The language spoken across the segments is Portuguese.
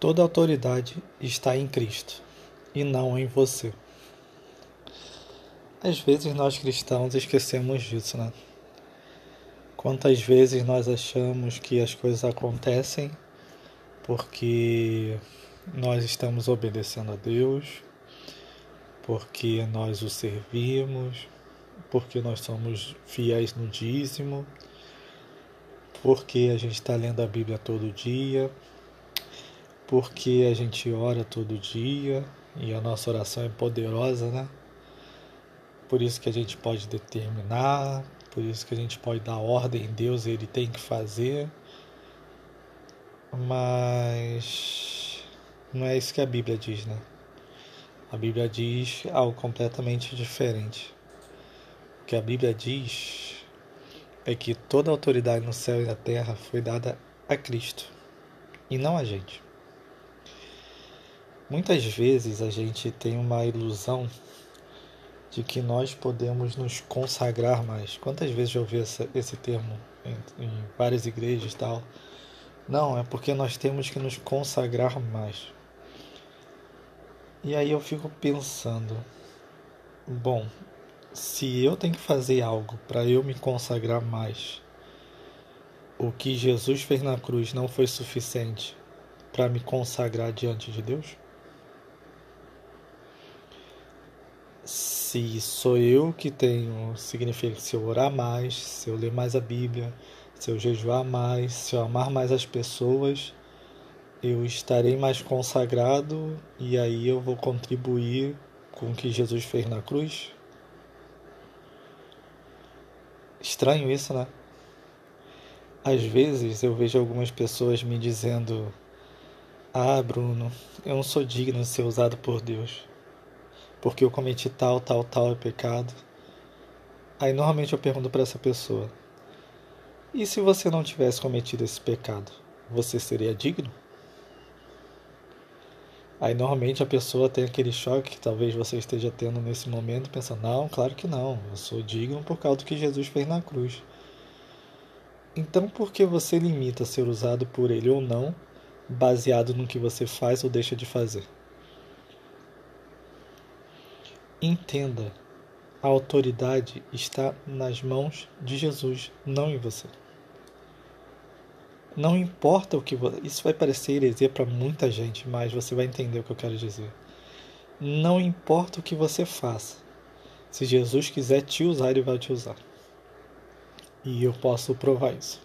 Toda autoridade está em Cristo e não em você. Às vezes nós cristãos esquecemos disso, né? Quantas vezes nós achamos que as coisas acontecem porque nós estamos obedecendo a Deus, porque nós o servimos, porque nós somos fiéis no dízimo, porque a gente está lendo a Bíblia todo dia porque a gente ora todo dia e a nossa oração é poderosa, né? Por isso que a gente pode determinar, por isso que a gente pode dar ordem em Deus, ele tem que fazer. Mas não é isso que a Bíblia diz, né? A Bíblia diz algo completamente diferente. O que a Bíblia diz é que toda autoridade no céu e na terra foi dada a Cristo e não a gente. Muitas vezes a gente tem uma ilusão de que nós podemos nos consagrar mais. Quantas vezes eu ouvi essa, esse termo em, em várias igrejas e tal? Não, é porque nós temos que nos consagrar mais. E aí eu fico pensando, bom, se eu tenho que fazer algo para eu me consagrar mais, o que Jesus fez na cruz não foi suficiente para me consagrar diante de Deus? Se sou eu que tenho, significa que se eu orar mais, se eu ler mais a Bíblia, se eu jejuar mais, se eu amar mais as pessoas, eu estarei mais consagrado e aí eu vou contribuir com o que Jesus fez na cruz? Estranho isso, né? Às vezes eu vejo algumas pessoas me dizendo: Ah, Bruno, eu não sou digno de ser usado por Deus porque eu cometi tal, tal, tal pecado. Aí normalmente eu pergunto para essa pessoa: e se você não tivesse cometido esse pecado, você seria digno? Aí normalmente a pessoa tem aquele choque que talvez você esteja tendo nesse momento, pensando: não, claro que não, eu sou digno por causa do que Jesus fez na cruz. Então por que você limita ser usado por ele ou não, baseado no que você faz ou deixa de fazer? Entenda, a autoridade está nas mãos de Jesus, não em você. Não importa o que você. Isso vai parecer heresia para muita gente, mas você vai entender o que eu quero dizer. Não importa o que você faça. Se Jesus quiser te usar, ele vai te usar. E eu posso provar isso.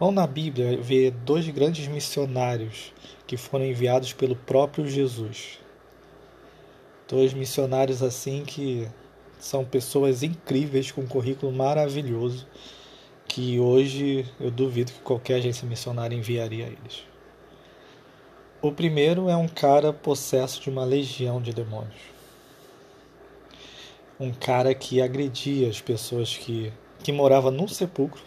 Vamos na Bíblia ver dois grandes missionários que foram enviados pelo próprio Jesus dois missionários assim que são pessoas incríveis com um currículo maravilhoso que hoje eu duvido que qualquer agência missionária enviaria a eles. O primeiro é um cara possesso de uma legião de demônios. Um cara que agredia as pessoas que, que morava num sepulcro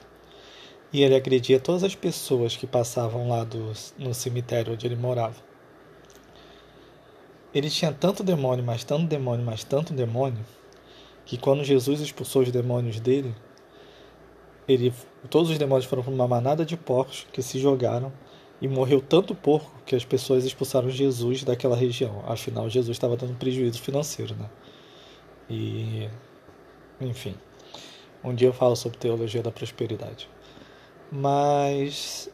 e ele agredia todas as pessoas que passavam lá do, no cemitério onde ele morava ele tinha tanto demônio, mas tanto demônio, mas tanto demônio, que quando Jesus expulsou os demônios dele, ele, todos os demônios foram para uma manada de porcos que se jogaram e morreu tanto porco que as pessoas expulsaram Jesus daquela região. Afinal, Jesus estava dando prejuízo financeiro, né? E, enfim, um dia eu falo sobre teologia da prosperidade. Mas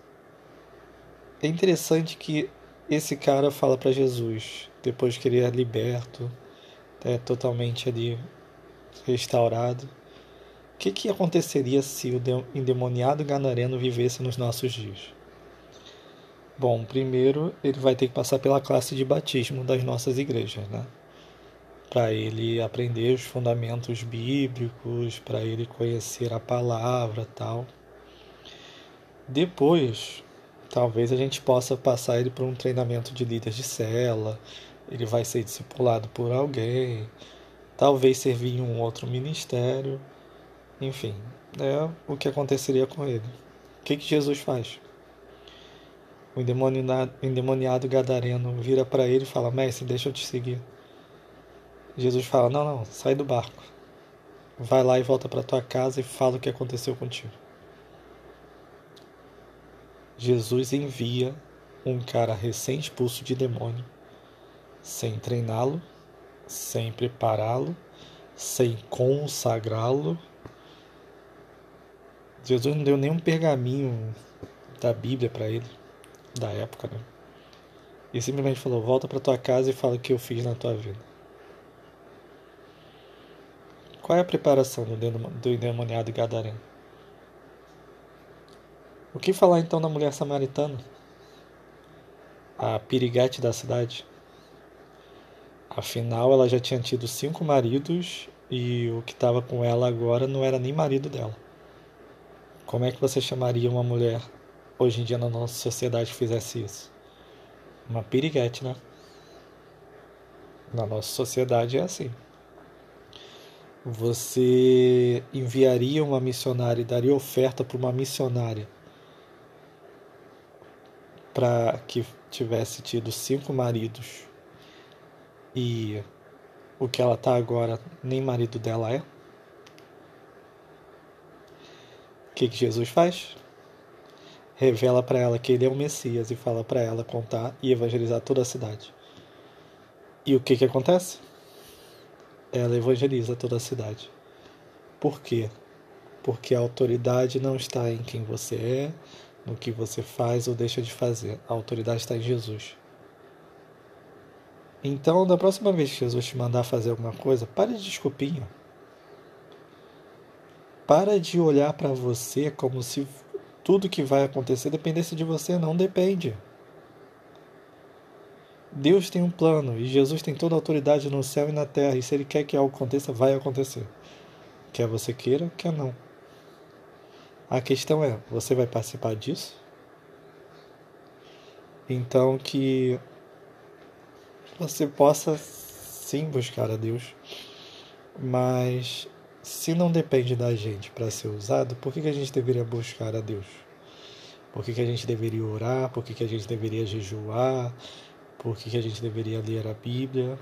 é interessante que esse cara fala para Jesus: depois que ele é liberto, é totalmente ali restaurado. O que, que aconteceria se o endemoniado ganareno vivesse nos nossos dias? Bom, primeiro ele vai ter que passar pela classe de batismo das nossas igrejas, né? Para ele aprender os fundamentos bíblicos, para ele conhecer a palavra tal. Depois, talvez a gente possa passar ele por um treinamento de líderes de cela, ele vai ser discipulado por alguém, talvez servir em um outro ministério, enfim, é o que aconteceria com ele. O que, que Jesus faz? O endemoniado, endemoniado gadareno vira para ele e fala: Mestre, deixa eu te seguir. Jesus fala: Não, não, sai do barco. Vai lá e volta para tua casa e fala o que aconteceu contigo. Jesus envia um cara recém-expulso de demônio, sem treiná-lo, sem prepará-lo, sem consagrá-lo. Jesus não deu nenhum pergaminho da Bíblia para ele, da época, né? E simplesmente falou: volta para tua casa e fala o que eu fiz na tua vida. Qual é a preparação do endemoniado gadareno? O que falar então da mulher samaritana? A piriguete da cidade? Afinal, ela já tinha tido cinco maridos e o que estava com ela agora não era nem marido dela. Como é que você chamaria uma mulher hoje em dia na nossa sociedade que fizesse isso? Uma piriguete, né? Na nossa sociedade é assim. Você enviaria uma missionária e daria oferta para uma missionária para que tivesse tido cinco maridos e o que ela tá agora nem marido dela é? O que, que Jesus faz? Revela para ela que ele é o Messias e fala para ela contar e evangelizar toda a cidade. E o que, que acontece? ela evangeliza toda a cidade. Por quê? Porque a autoridade não está em quem você é, no que você faz ou deixa de fazer. A autoridade está em Jesus. Então, da próxima vez que Jesus te mandar fazer alguma coisa, pare de desculpinha. Para de olhar para você como se tudo que vai acontecer dependesse de você. Não depende. Deus tem um plano e Jesus tem toda a autoridade no céu e na terra. E se Ele quer que algo aconteça, vai acontecer. Quer você queira, quer não. A questão é: você vai participar disso? Então, que você possa sim buscar a Deus, mas se não depende da gente para ser usado, por que, que a gente deveria buscar a Deus? Por que, que a gente deveria orar? Por que, que a gente deveria jejuar? Por que, que a gente deveria ler a Bíblia?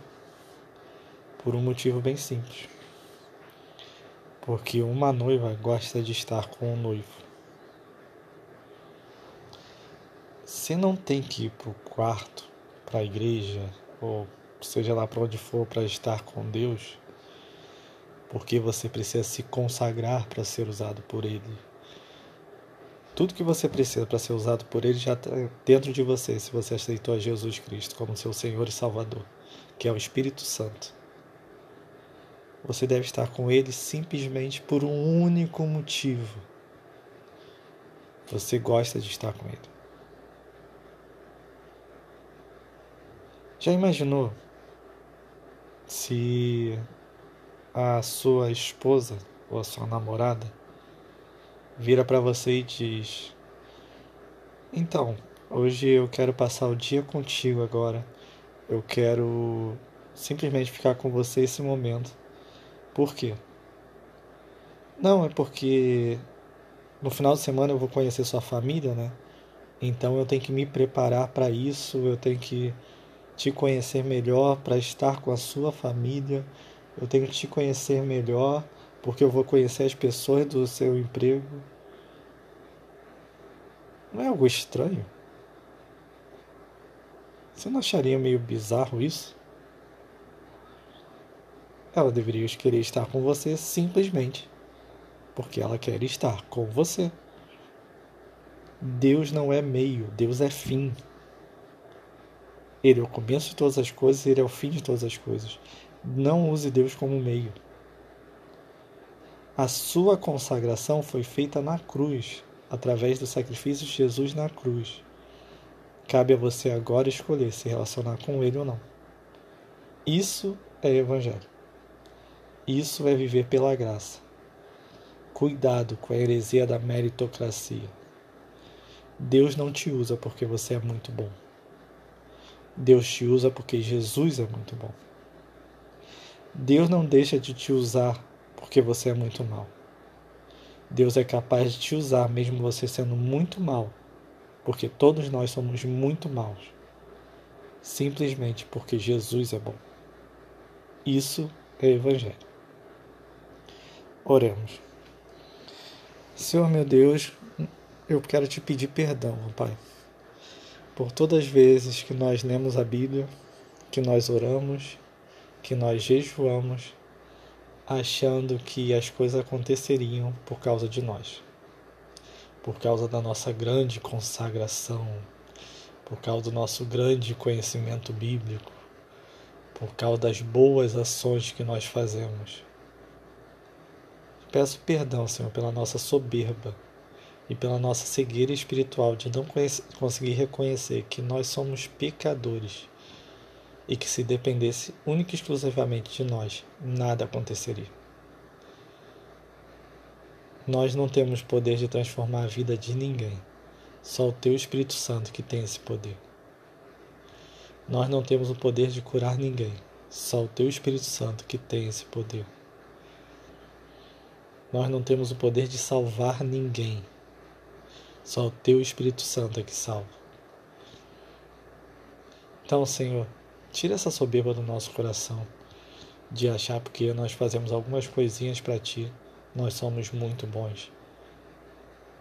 Por um motivo bem simples. Porque uma noiva gosta de estar com o noivo. Você não tem que ir para o quarto, para a igreja, ou seja lá para onde for para estar com Deus, porque você precisa se consagrar para ser usado por Ele. Tudo que você precisa para ser usado por Ele já está dentro de você, se você aceitou a Jesus Cristo como seu Senhor e Salvador, que é o Espírito Santo. Você deve estar com Ele simplesmente por um único motivo. Você gosta de estar com Ele. Já imaginou se a sua esposa ou a sua namorada vira para você e diz: Então, hoje eu quero passar o dia contigo agora. Eu quero simplesmente ficar com você esse momento. Por quê? Não, é porque no final de semana eu vou conhecer sua família, né? Então eu tenho que me preparar para isso, eu tenho que te conhecer melhor para estar com a sua família, eu tenho que te conhecer melhor porque eu vou conhecer as pessoas do seu emprego. Não é algo estranho? Você não acharia meio bizarro isso? Ela deveria querer estar com você simplesmente porque ela quer estar com você. Deus não é meio, Deus é fim. Ele é o começo de todas as coisas, ele é o fim de todas as coisas. Não use Deus como meio. A sua consagração foi feita na cruz, através do sacrifício de Jesus na cruz. Cabe a você agora escolher se relacionar com Ele ou não. Isso é Evangelho. Isso é viver pela graça. Cuidado com a heresia da meritocracia. Deus não te usa porque você é muito bom. Deus te usa porque Jesus é muito bom. Deus não deixa de te usar porque você é muito mal. Deus é capaz de te usar mesmo você sendo muito mal, porque todos nós somos muito maus. Simplesmente porque Jesus é bom. Isso é Evangelho. Oremos. Senhor meu Deus, eu quero te pedir perdão, Pai, por todas as vezes que nós lemos a Bíblia, que nós oramos, que nós jejuamos, achando que as coisas aconteceriam por causa de nós, por causa da nossa grande consagração, por causa do nosso grande conhecimento bíblico, por causa das boas ações que nós fazemos. Peço perdão, Senhor, pela nossa soberba e pela nossa cegueira espiritual de não conseguir reconhecer que nós somos pecadores e que se dependesse única e exclusivamente de nós, nada aconteceria. Nós não temos poder de transformar a vida de ninguém. Só o Teu Espírito Santo que tem esse poder. Nós não temos o poder de curar ninguém. Só o Teu Espírito Santo que tem esse poder. Nós não temos o poder de salvar ninguém. Só o Teu Espírito Santo é que salva. Então, Senhor, tira essa soberba do nosso coração de achar porque nós fazemos algumas coisinhas para Ti, nós somos muito bons.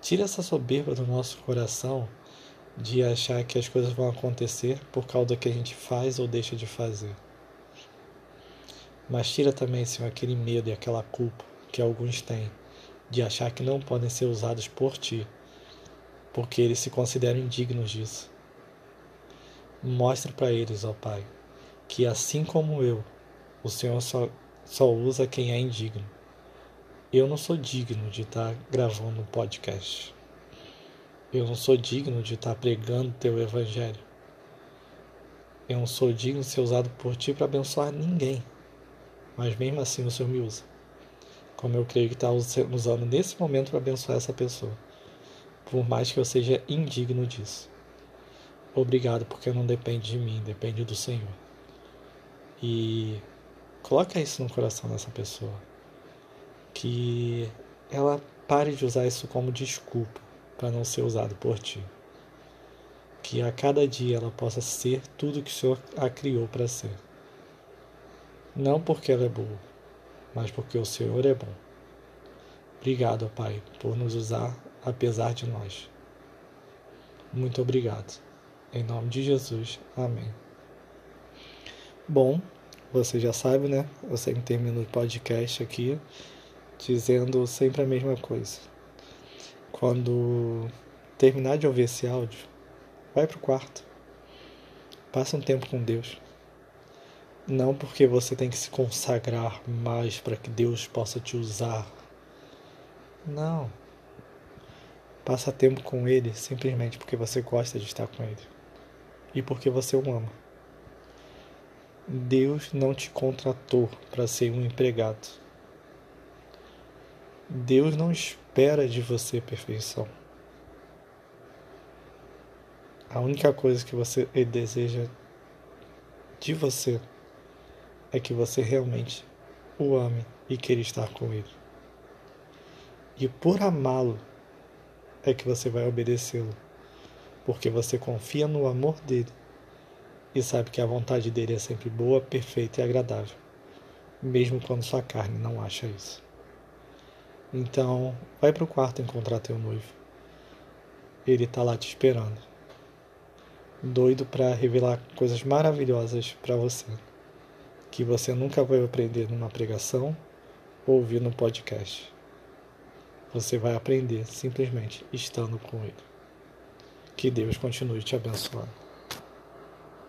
Tira essa soberba do nosso coração de achar que as coisas vão acontecer por causa do que a gente faz ou deixa de fazer. Mas tira também, Senhor, aquele medo e aquela culpa que alguns têm de achar que não podem ser usados por Ti, porque eles se consideram indignos disso. Mostra para eles, ó Pai, que assim como eu, o Senhor só, só usa quem é indigno eu não sou digno de estar gravando um podcast. Eu não sou digno de estar pregando teu evangelho. Eu não sou digno de ser usado por ti para abençoar ninguém. Mas mesmo assim o Senhor me usa. Como eu creio que está usando nesse momento para abençoar essa pessoa. Por mais que eu seja indigno disso. Obrigado, porque não depende de mim, depende do Senhor. E coloca isso no coração dessa pessoa que ela pare de usar isso como desculpa para não ser usado por ti. Que a cada dia ela possa ser tudo que o Senhor a criou para ser. Não porque ela é boa, mas porque o Senhor é bom. Obrigado, Pai, por nos usar apesar de nós. Muito obrigado. Em nome de Jesus. Amém. Bom, você já sabe, né? Eu sempre termino o podcast aqui dizendo sempre a mesma coisa. Quando terminar de ouvir esse áudio, vai para o quarto. Passa um tempo com Deus. Não porque você tem que se consagrar mais para que Deus possa te usar. Não. Passa tempo com Ele simplesmente porque você gosta de estar com Ele e porque você o ama. Deus não te contratou para ser um empregado. Deus não espera de você perfeição. A única coisa que você ele deseja de você é que você realmente o ame e queira estar com ele. E por amá-lo é que você vai obedecê-lo, porque você confia no amor dele e sabe que a vontade dele é sempre boa, perfeita e agradável, mesmo quando sua carne não acha isso. Então, vai para o quarto encontrar teu noivo. Ele está lá te esperando. Doido para revelar coisas maravilhosas para você, que você nunca vai aprender numa pregação ou ouvir no podcast. Você vai aprender simplesmente estando com ele. Que Deus continue te abençoando.